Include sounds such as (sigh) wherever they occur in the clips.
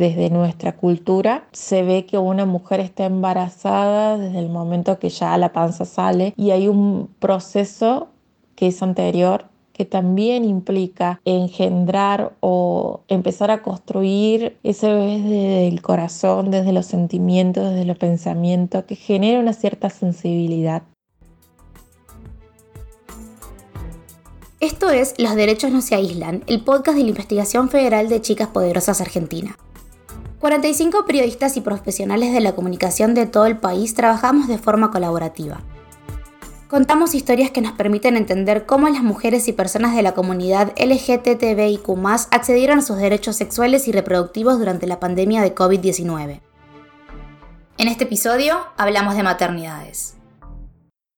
desde nuestra cultura se ve que una mujer está embarazada desde el momento que ya la panza sale y hay un proceso que es anterior que también implica engendrar o empezar a construir ese desde el corazón, desde los sentimientos, desde los pensamientos, que genera una cierta sensibilidad. Esto es Los Derechos No Se Aíslan, el podcast de la Investigación Federal de Chicas Poderosas Argentina. 45 periodistas y profesionales de la comunicación de todo el país trabajamos de forma colaborativa. Contamos historias que nos permiten entender cómo las mujeres y personas de la comunidad LGTBIQ accedieron a sus derechos sexuales y reproductivos durante la pandemia de COVID-19. En este episodio hablamos de maternidades.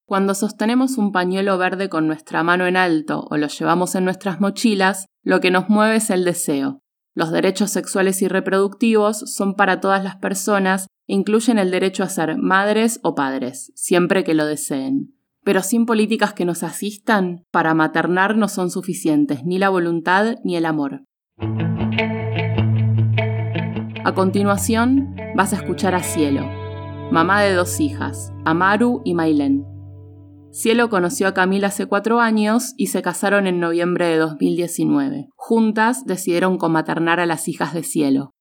Cuando sostenemos un pañuelo verde con nuestra mano en alto o lo llevamos en nuestras mochilas, lo que nos mueve es el deseo. Los derechos sexuales y reproductivos son para todas las personas e incluyen el derecho a ser madres o padres, siempre que lo deseen pero sin políticas que nos asistan, para maternar no son suficientes ni la voluntad ni el amor. A continuación, vas a escuchar a Cielo, mamá de dos hijas, Amaru y Mailen. Cielo conoció a Camila hace cuatro años y se casaron en noviembre de 2019. Juntas decidieron comaternar a las hijas de Cielo.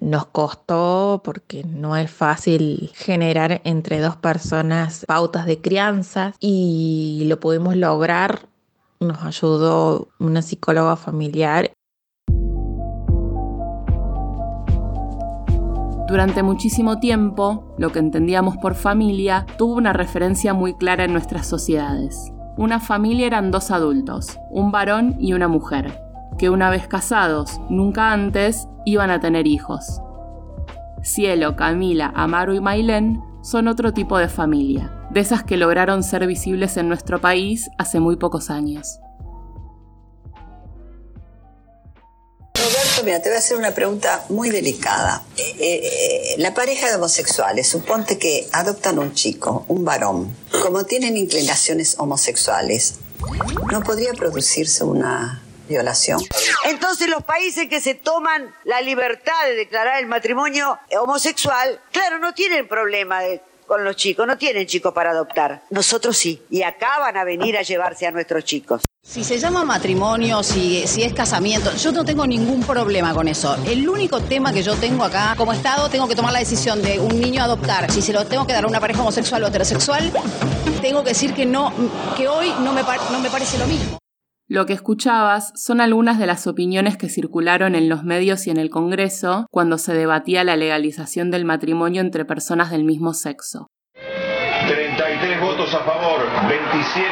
Nos costó porque no es fácil generar entre dos personas pautas de crianza y lo pudimos lograr. Nos ayudó una psicóloga familiar. Durante muchísimo tiempo, lo que entendíamos por familia tuvo una referencia muy clara en nuestras sociedades. Una familia eran dos adultos, un varón y una mujer, que una vez casados, nunca antes, iban a tener hijos. Cielo, Camila, Amaro y Mailén son otro tipo de familia, de esas que lograron ser visibles en nuestro país hace muy pocos años. Mira, te voy a hacer una pregunta muy delicada. Eh, eh, la pareja de homosexuales, suponte que adoptan un chico, un varón, como tienen inclinaciones homosexuales, ¿no podría producirse una violación. Entonces los países que se toman la libertad de declarar el matrimonio homosexual, claro, no tienen problema con los chicos, no tienen chicos para adoptar. Nosotros sí, y acá van a venir a llevarse a nuestros chicos. Si se llama matrimonio, si, si es casamiento, yo no tengo ningún problema con eso. El único tema que yo tengo acá, como Estado, tengo que tomar la decisión de un niño adoptar. Si se lo tengo que dar a una pareja homosexual o heterosexual, tengo que decir que no, que hoy no me, no me parece lo mismo. Lo que escuchabas son algunas de las opiniones que circularon en los medios y en el Congreso cuando se debatía la legalización del matrimonio entre personas del mismo sexo. 33 votos a favor, 27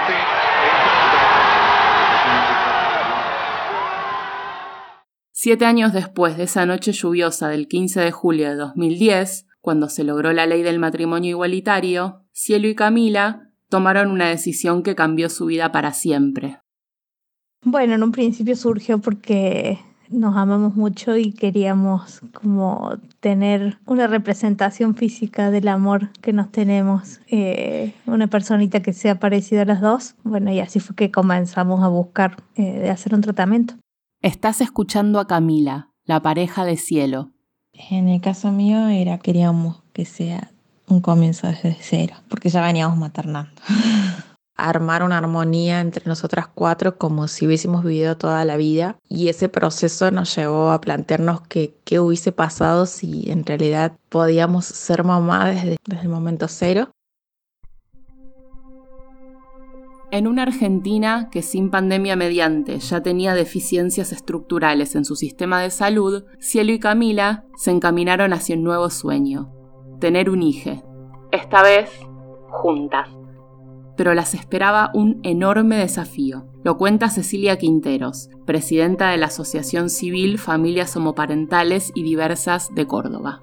Siete años después de esa noche lluviosa del 15 de julio de 2010, cuando se logró la ley del matrimonio igualitario, Cielo y Camila tomaron una decisión que cambió su vida para siempre. Bueno, en un principio surgió porque nos amamos mucho y queríamos como tener una representación física del amor que nos tenemos, eh, una personita que sea parecida a las dos. Bueno, y así fue que comenzamos a buscar eh, de hacer un tratamiento. Estás escuchando a Camila, la pareja de cielo. En el caso mío era queríamos que sea un comienzo desde cero, porque ya veníamos maternando. (laughs) armar una armonía entre nosotras cuatro como si hubiésemos vivido toda la vida y ese proceso nos llevó a plantearnos que qué hubiese pasado si en realidad podíamos ser mamá desde, desde el momento cero. En una Argentina que sin pandemia mediante ya tenía deficiencias estructurales en su sistema de salud, Cielo y Camila se encaminaron hacia un nuevo sueño, tener un hijo. Esta vez, juntas pero las esperaba un enorme desafío. Lo cuenta Cecilia Quinteros, presidenta de la Asociación Civil Familias Homoparentales y Diversas de Córdoba.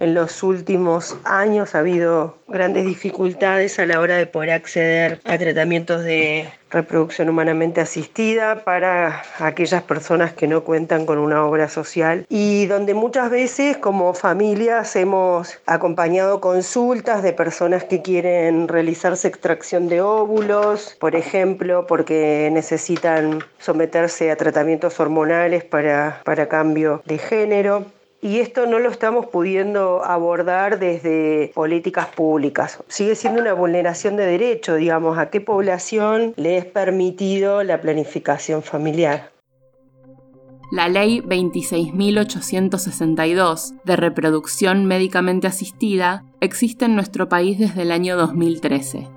En los últimos años ha habido grandes dificultades a la hora de poder acceder a tratamientos de reproducción humanamente asistida para aquellas personas que no cuentan con una obra social y donde muchas veces como familias hemos acompañado consultas de personas que quieren realizarse extracción de óvulos, por ejemplo, porque necesitan someterse a tratamientos hormonales para, para cambio de género y esto no lo estamos pudiendo abordar desde políticas públicas. Sigue siendo una vulneración de derecho, digamos, a qué población le es permitido la planificación familiar. La Ley 26.862 de reproducción médicamente asistida existe en nuestro país desde el año 2013.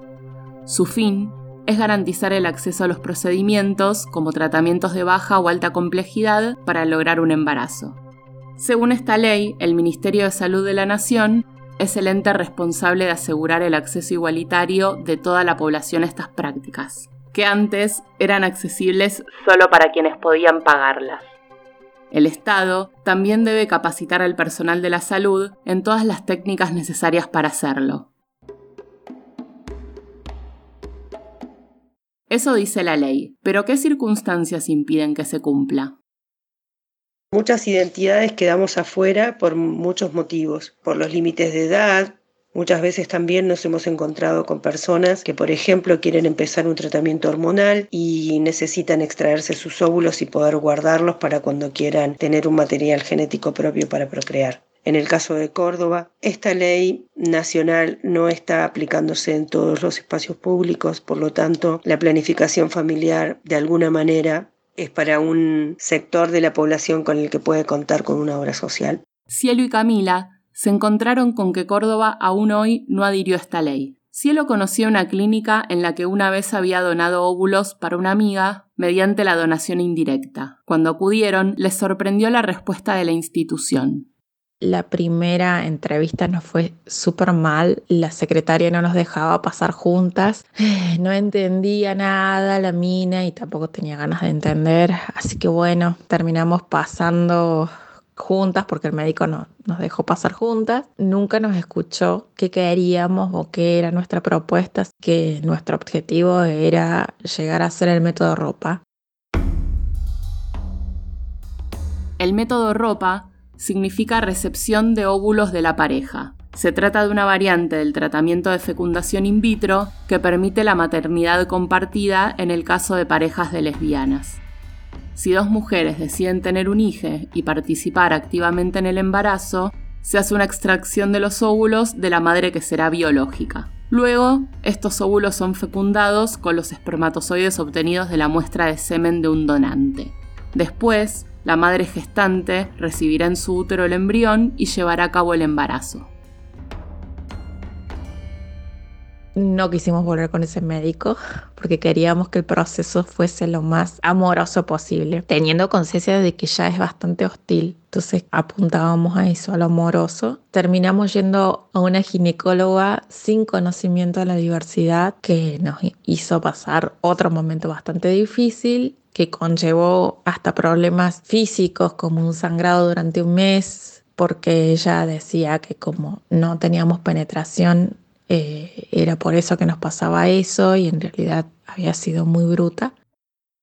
Su fin es garantizar el acceso a los procedimientos como tratamientos de baja o alta complejidad para lograr un embarazo. Según esta ley, el Ministerio de Salud de la Nación es el ente responsable de asegurar el acceso igualitario de toda la población a estas prácticas, que antes eran accesibles solo para quienes podían pagarlas. El Estado también debe capacitar al personal de la salud en todas las técnicas necesarias para hacerlo. Eso dice la ley, pero ¿qué circunstancias impiden que se cumpla? Muchas identidades quedamos afuera por muchos motivos, por los límites de edad. Muchas veces también nos hemos encontrado con personas que, por ejemplo, quieren empezar un tratamiento hormonal y necesitan extraerse sus óvulos y poder guardarlos para cuando quieran tener un material genético propio para procrear. En el caso de Córdoba, esta ley nacional no está aplicándose en todos los espacios públicos, por lo tanto, la planificación familiar de alguna manera es para un sector de la población con el que puede contar con una obra social. Cielo y Camila se encontraron con que Córdoba aún hoy no adhirió a esta ley. Cielo conocía una clínica en la que una vez había donado óvulos para una amiga mediante la donación indirecta. Cuando acudieron, les sorprendió la respuesta de la institución. La primera entrevista nos fue súper mal, la secretaria no nos dejaba pasar juntas, (sighs) no entendía nada la mina y tampoco tenía ganas de entender, así que bueno, terminamos pasando juntas porque el médico no, nos dejó pasar juntas, nunca nos escuchó qué queríamos o qué era nuestra propuesta, que nuestro objetivo era llegar a hacer el método ropa. El método ropa significa recepción de óvulos de la pareja. Se trata de una variante del tratamiento de fecundación in vitro que permite la maternidad compartida en el caso de parejas de lesbianas. Si dos mujeres deciden tener un hijo y participar activamente en el embarazo, se hace una extracción de los óvulos de la madre que será biológica. Luego, estos óvulos son fecundados con los espermatozoides obtenidos de la muestra de semen de un donante. Después, la madre gestante recibirá en su útero el embrión y llevará a cabo el embarazo. No quisimos volver con ese médico porque queríamos que el proceso fuese lo más amoroso posible, teniendo conciencia de que ya es bastante hostil. Entonces apuntábamos a eso, a lo amoroso. Terminamos yendo a una ginecóloga sin conocimiento de la diversidad que nos hizo pasar otro momento bastante difícil que conllevó hasta problemas físicos como un sangrado durante un mes, porque ella decía que como no teníamos penetración, eh, era por eso que nos pasaba eso y en realidad había sido muy bruta.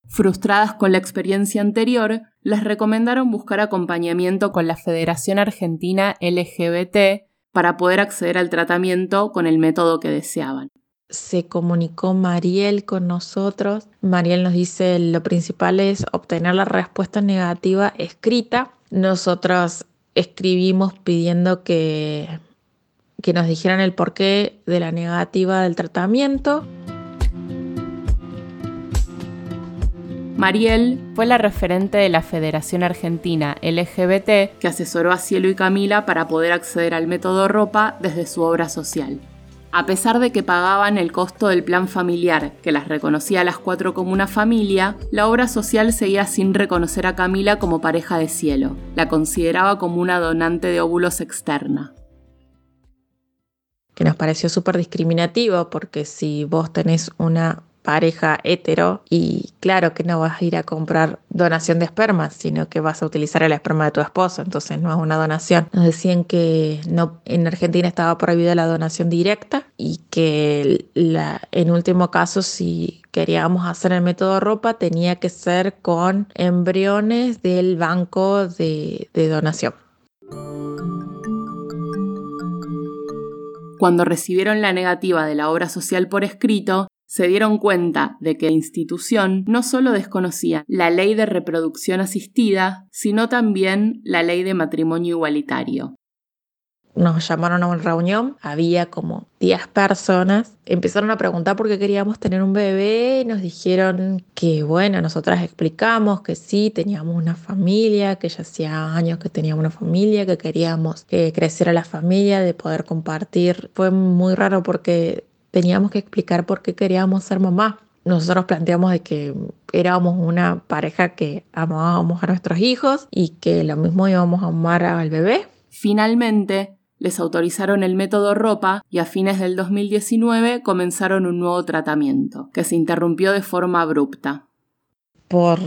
Frustradas con la experiencia anterior, les recomendaron buscar acompañamiento con la Federación Argentina LGBT para poder acceder al tratamiento con el método que deseaban se comunicó Mariel con nosotros. Mariel nos dice lo principal es obtener la respuesta negativa escrita. Nosotros escribimos pidiendo que, que nos dijeran el porqué de la negativa del tratamiento. Mariel fue la referente de la Federación Argentina LGBT que asesoró a Cielo y Camila para poder acceder al método ropa desde su obra social. A pesar de que pagaban el costo del plan familiar, que las reconocía a las cuatro como una familia, la obra social seguía sin reconocer a Camila como pareja de cielo. La consideraba como una donante de óvulos externa. Que nos pareció súper discriminativo porque si vos tenés una pareja hetero y claro que no vas a ir a comprar donación de esperma, sino que vas a utilizar el esperma de tu esposo, entonces no es una donación. Nos decían que no, en Argentina estaba prohibida la donación directa y que la, en último caso si queríamos hacer el método ropa tenía que ser con embriones del banco de, de donación. Cuando recibieron la negativa de la obra social por escrito, se dieron cuenta de que la institución no solo desconocía la ley de reproducción asistida, sino también la ley de matrimonio igualitario. Nos llamaron a una reunión, había como 10 personas, empezaron a preguntar por qué queríamos tener un bebé y nos dijeron que bueno, nosotras explicamos que sí, teníamos una familia, que ya hacía años que teníamos una familia, que queríamos que creciera la familia, de poder compartir. Fue muy raro porque teníamos que explicar por qué queríamos ser mamá. Nosotros planteamos de que éramos una pareja que amábamos a nuestros hijos y que lo mismo íbamos a amar al bebé. Finalmente, les autorizaron el método ropa y a fines del 2019 comenzaron un nuevo tratamiento, que se interrumpió de forma abrupta. Por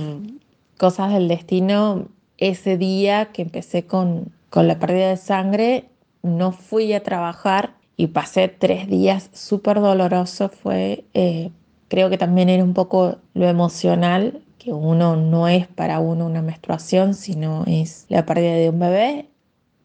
cosas del destino, ese día que empecé con, con la pérdida de sangre, no fui a trabajar y pasé tres días súper dolorosos. Fue, eh, creo que también era un poco lo emocional, que uno no es para uno una menstruación, sino es la pérdida de un bebé,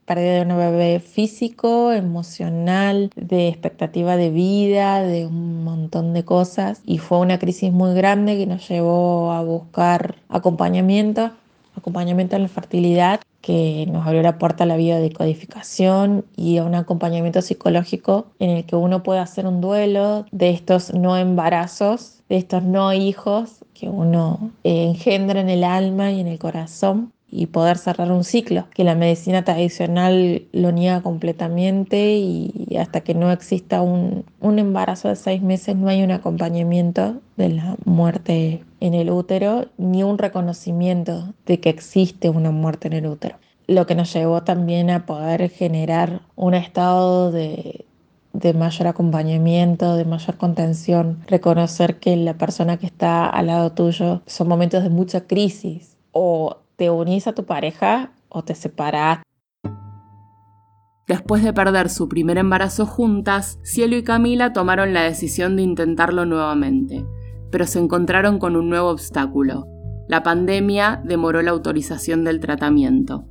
pérdida de un bebé físico, emocional, de expectativa de vida, de un montón de cosas. Y fue una crisis muy grande que nos llevó a buscar acompañamiento, acompañamiento en la fertilidad que nos abrió la puerta a la vida de codificación y a un acompañamiento psicológico en el que uno puede hacer un duelo de estos no embarazos, de estos no hijos que uno engendra en el alma y en el corazón y poder cerrar un ciclo, que la medicina tradicional lo niega completamente y hasta que no exista un, un embarazo de seis meses no hay un acompañamiento de la muerte en el útero ni un reconocimiento de que existe una muerte en el útero. Lo que nos llevó también a poder generar un estado de, de mayor acompañamiento, de mayor contención, reconocer que la persona que está al lado tuyo son momentos de mucha crisis o te unís a tu pareja o te separás. Después de perder su primer embarazo juntas, Cielo y Camila tomaron la decisión de intentarlo nuevamente, pero se encontraron con un nuevo obstáculo. La pandemia demoró la autorización del tratamiento.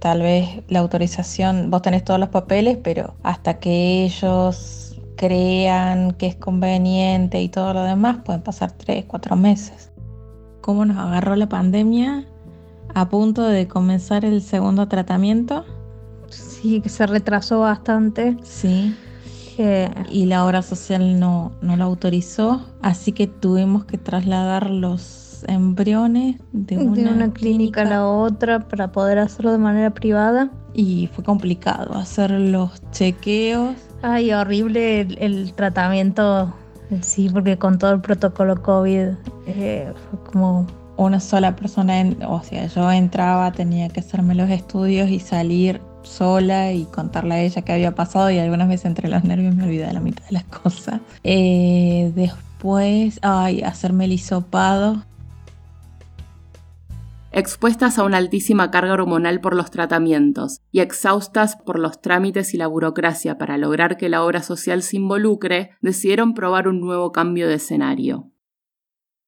Tal vez la autorización, vos tenés todos los papeles, pero hasta que ellos crean que es conveniente y todo lo demás, pueden pasar tres, cuatro meses. ¿Cómo nos agarró la pandemia? A punto de comenzar el segundo tratamiento. Sí, que se retrasó bastante. Sí. Y la obra social no, no lo autorizó, así que tuvimos que trasladar los embriones de una, clínica, a la otra para poder hacerlo de manera privada. Y fue complicado hacer los chequeos. Ay, horrible el, tratamiento, sí, porque con todo el protocolo COVID eh, fue como una sola persona, o sea, yo entraba, tenía que hacerme los estudios y salir sola y contarle a ella qué había pasado y algunas veces entre los nervios me olvidé de la mitad de las cosas. Eh, después, ay, hacerme el hisopado. Expuestas a una altísima carga hormonal por los tratamientos y exhaustas por los trámites y la burocracia para lograr que la obra social se involucre, decidieron probar un nuevo cambio de escenario.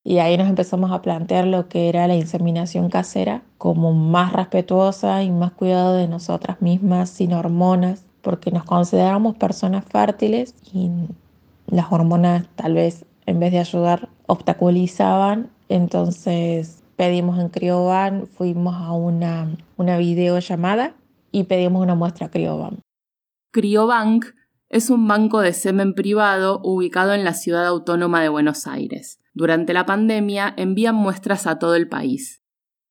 Y ahí nos empezamos a plantear lo que era la inseminación casera como más respetuosa y más cuidado de nosotras mismas, sin hormonas, porque nos consideramos personas fértiles y las hormonas tal vez en vez de ayudar obstaculizaban. Entonces pedimos en Crioban, fuimos a una, una videollamada y pedimos una muestra Crioban. Criobank es un banco de semen privado ubicado en la ciudad autónoma de Buenos Aires durante la pandemia envían muestras a todo el país.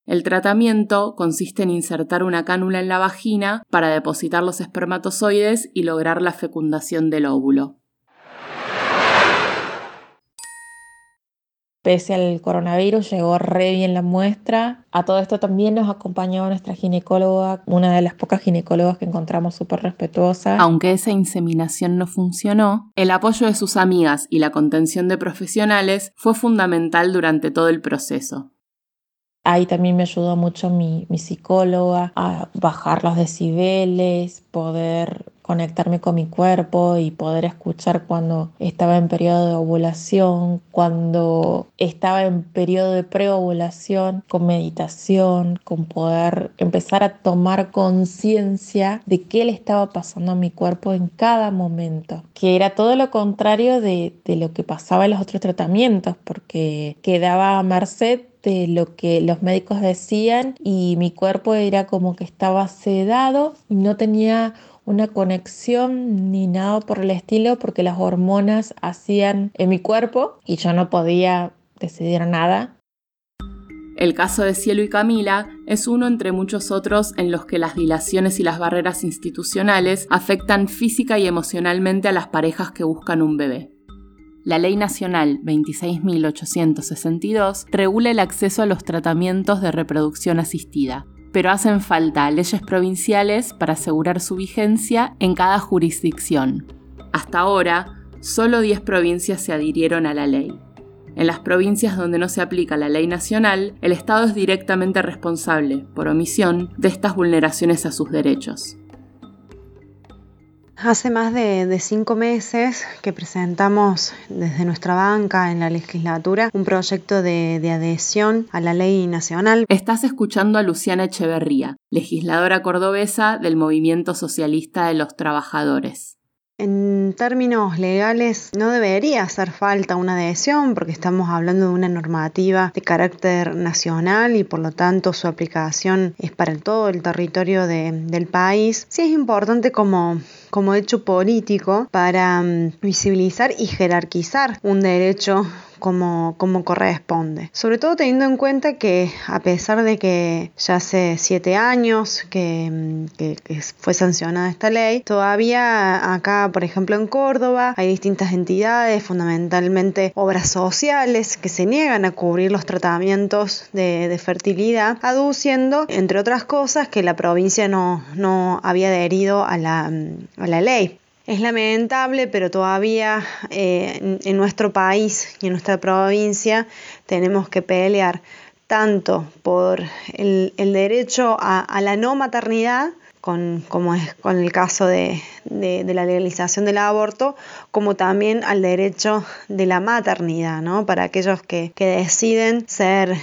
El tratamiento consiste en insertar una cánula en la vagina para depositar los espermatozoides y lograr la fecundación del óvulo. Pese al coronavirus, llegó re bien la muestra. A todo esto también nos acompañó nuestra ginecóloga, una de las pocas ginecólogas que encontramos súper respetuosa. Aunque esa inseminación no funcionó, el apoyo de sus amigas y la contención de profesionales fue fundamental durante todo el proceso. Ahí también me ayudó mucho mi, mi psicóloga a bajar los decibeles, poder conectarme con mi cuerpo y poder escuchar cuando estaba en periodo de ovulación, cuando estaba en periodo de preovulación, con meditación, con poder empezar a tomar conciencia de qué le estaba pasando a mi cuerpo en cada momento, que era todo lo contrario de, de lo que pasaba en los otros tratamientos, porque quedaba a merced de lo que los médicos decían y mi cuerpo era como que estaba sedado y no tenía una conexión ni nada por el estilo porque las hormonas hacían en mi cuerpo y yo no podía decidir nada. El caso de Cielo y Camila es uno entre muchos otros en los que las dilaciones y las barreras institucionales afectan física y emocionalmente a las parejas que buscan un bebé. La Ley Nacional 26.862 regula el acceso a los tratamientos de reproducción asistida, pero hacen falta leyes provinciales para asegurar su vigencia en cada jurisdicción. Hasta ahora, solo 10 provincias se adhirieron a la ley. En las provincias donde no se aplica la ley nacional, el Estado es directamente responsable, por omisión, de estas vulneraciones a sus derechos. Hace más de, cinco meses que presentamos desde nuestra banca en la legislatura un proyecto de, de, adhesión a la ley nacional. Estás escuchando a Luciana Echeverría, legisladora cordobesa del Movimiento Socialista de los Trabajadores. En términos legales no debería hacer falta una adhesión porque estamos hablando de una normativa de carácter nacional y por lo tanto su aplicación es para todo el territorio del país. Sí es importante como, como hecho político para mm, visibilizar y jerarquizar un derecho como, corresponde. Sobre todo teniendo en cuenta que a pesar de que ya hace siete años que, que, fue sancionada esta ley, todavía acá, por ejemplo, en Córdoba, hay distintas entidades, fundamentalmente obras sociales, que se niegan a cubrir los tratamientos de, fertilidad, aduciendo, entre otras cosas, que la provincia no, había adherido a la, a la ley. Es lamentable, pero todavía eh, en, nuestro país y en nuestra provincia tenemos que pelear tanto por el, derecho a, la no maternidad, con, como es con el caso de, la legalización del aborto, como también al derecho de la maternidad, ¿no? Para aquellos que, deciden ser,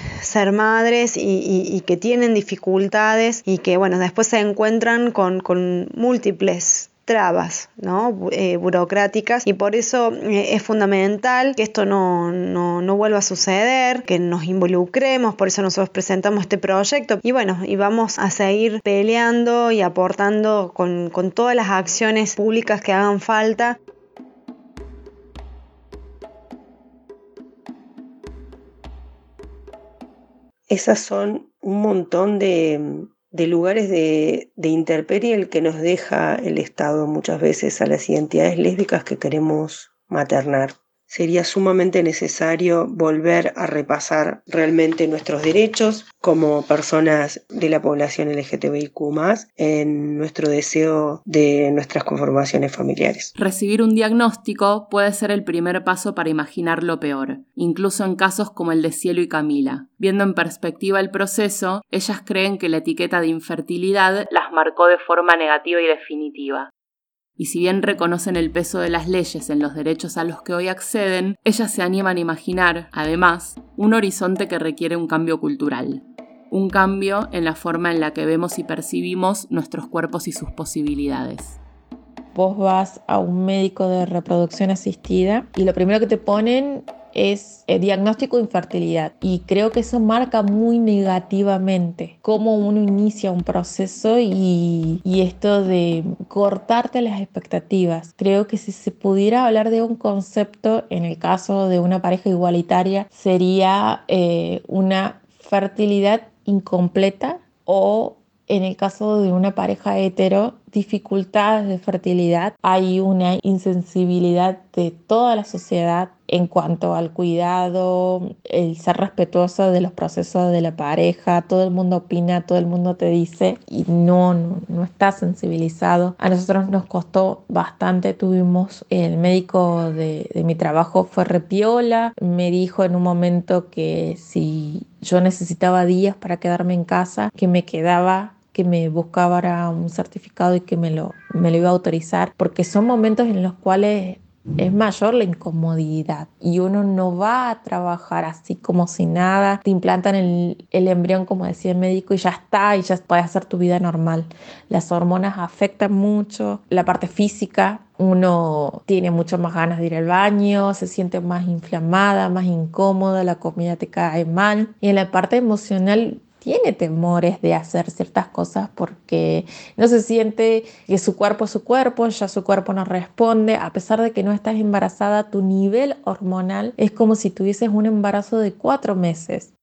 madres y, que tienen dificultades y que, bueno, después se encuentran con múltiples trabas ¿no? Eh, burocráticas y por eso eh, es fundamental que esto no, no, vuelva a suceder, que nos involucremos, por eso nosotros presentamos este proyecto y bueno, y vamos a seguir peleando y aportando con, con todas las acciones públicas que hagan falta. Esas son un montón de, de lugares de, de interperie el que nos deja el Estado muchas veces a las identidades lésbicas que queremos maternar sería sumamente necesario volver a repasar realmente nuestros derechos como personas de la población LGTBIQ en nuestro deseo de nuestras conformaciones familiares. Recibir un diagnóstico puede ser el primer paso para imaginar lo peor, incluso en casos como el de Cielo y Camila. Viendo en perspectiva el proceso, ellas creen que la etiqueta de infertilidad las marcó de forma negativa y definitiva y si bien reconocen el peso de las leyes en los derechos a los que hoy acceden, ellas se animan a imaginar, además, un horizonte que requiere un cambio cultural, un cambio en la forma en la que vemos y percibimos nuestros cuerpos y sus posibilidades. Vos vas a un médico de reproducción asistida y lo primero que te ponen es el diagnóstico de infertilidad y creo que eso marca muy negativamente cómo uno inicia un proceso y, esto de cortarte las expectativas. Creo que si se pudiera hablar de un concepto en el caso de una pareja igualitaria sería eh, una fertilidad incompleta o en el caso de una pareja hetero, dificultades de fertilidad, hay una insensibilidad de toda la sociedad en cuanto al cuidado, el ser respetuoso de los procesos de la pareja, todo el mundo opina, todo el mundo te dice y no, no, está sensibilizado. A nosotros nos costó bastante, tuvimos el médico de, de mi trabajo fue repiola, me dijo en un momento que si yo necesitaba días para quedarme en casa, que me quedaba que me buscaba un certificado y que me lo, me lo iba a autorizar, porque son momentos en los cuales es mayor la incomodidad y uno no va a trabajar así como si nada, te implantan el, el, embrión como decía el médico y ya está y ya puedes hacer tu vida normal. Las hormonas afectan mucho, la parte física, uno tiene mucho más ganas de ir al baño, se siente más inflamada, más incómoda, la comida te cae mal y en la parte emocional tiene temores de hacer ciertas cosas porque no se siente que su cuerpo es su cuerpo, ya su cuerpo no responde, a pesar de que no estás embarazada, tu nivel hormonal es como si tuvieses un embarazo de cuatro meses.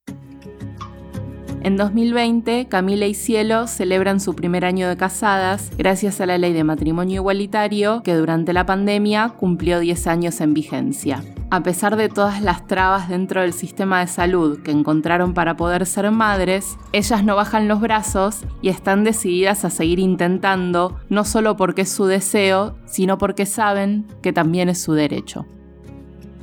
En 2020, Camila y Cielo celebran su primer año de casadas gracias a la ley de matrimonio igualitario que durante la pandemia cumplió 10 años en vigencia. A pesar de todas las trabas dentro del sistema de salud que encontraron para poder ser madres, ellas no bajan los brazos y están decididas a seguir intentando, no solo porque es su deseo, sino porque saben que también es su derecho.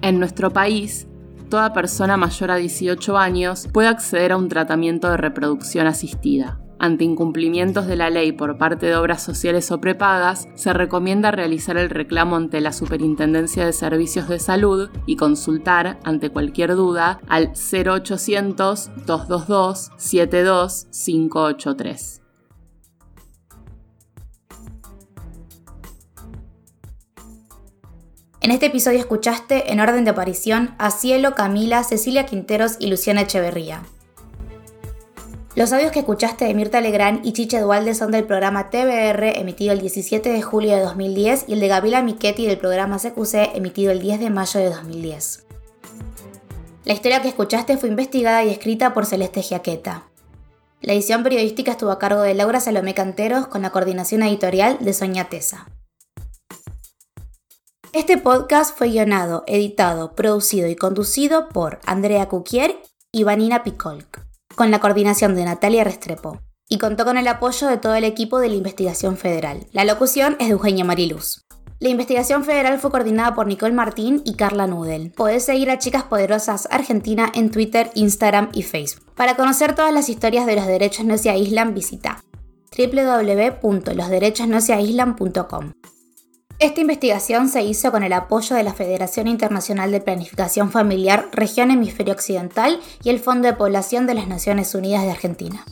En nuestro país, toda persona mayor a 18 años puede acceder a un tratamiento de reproducción asistida. Ante incumplimientos de la ley por parte de obras sociales o prepagas, se recomienda realizar el reclamo ante la Superintendencia de Servicios de Salud y consultar, ante cualquier duda, al 0800-222 72583. En este episodio escuchaste, en orden de aparición, a Cielo, Camila, Cecilia Quinteros y Luciana Echeverría. Los audios que escuchaste de Mirta Legrand y Chiche Dualde son del programa TBR emitido el 17 de julio de 2010 y el de Gabriela Michetti del programa CQC emitido el 10 de mayo de 2010. La historia que escuchaste fue investigada y escrita por Celeste Giaqueta. La edición periodística estuvo a cargo de Laura Salomé Canteros con la coordinación editorial de Soña Tesa. Este podcast fue guionado, editado, producido y conducido por Andrea Cuquier y Vanina Picolk, con la coordinación de Natalia Restrepo, y contó con el apoyo de todo el equipo de la investigación federal. La locución es de Eugenia Mariluz. La investigación federal fue coordinada por Nicole Martín y Carla Nudel. Podés seguir a Chicas Poderosas Argentina en Twitter, Instagram y Facebook. Para conocer todas las historias de los derechos no se aíslan, visita www.losderechosnoseaislan.com. Esta investigación se hizo con el apoyo de la Federación Internacional de Planificación Familiar Región Hemisferio Occidental y el Fondo de Población de las Naciones Unidas de Argentina.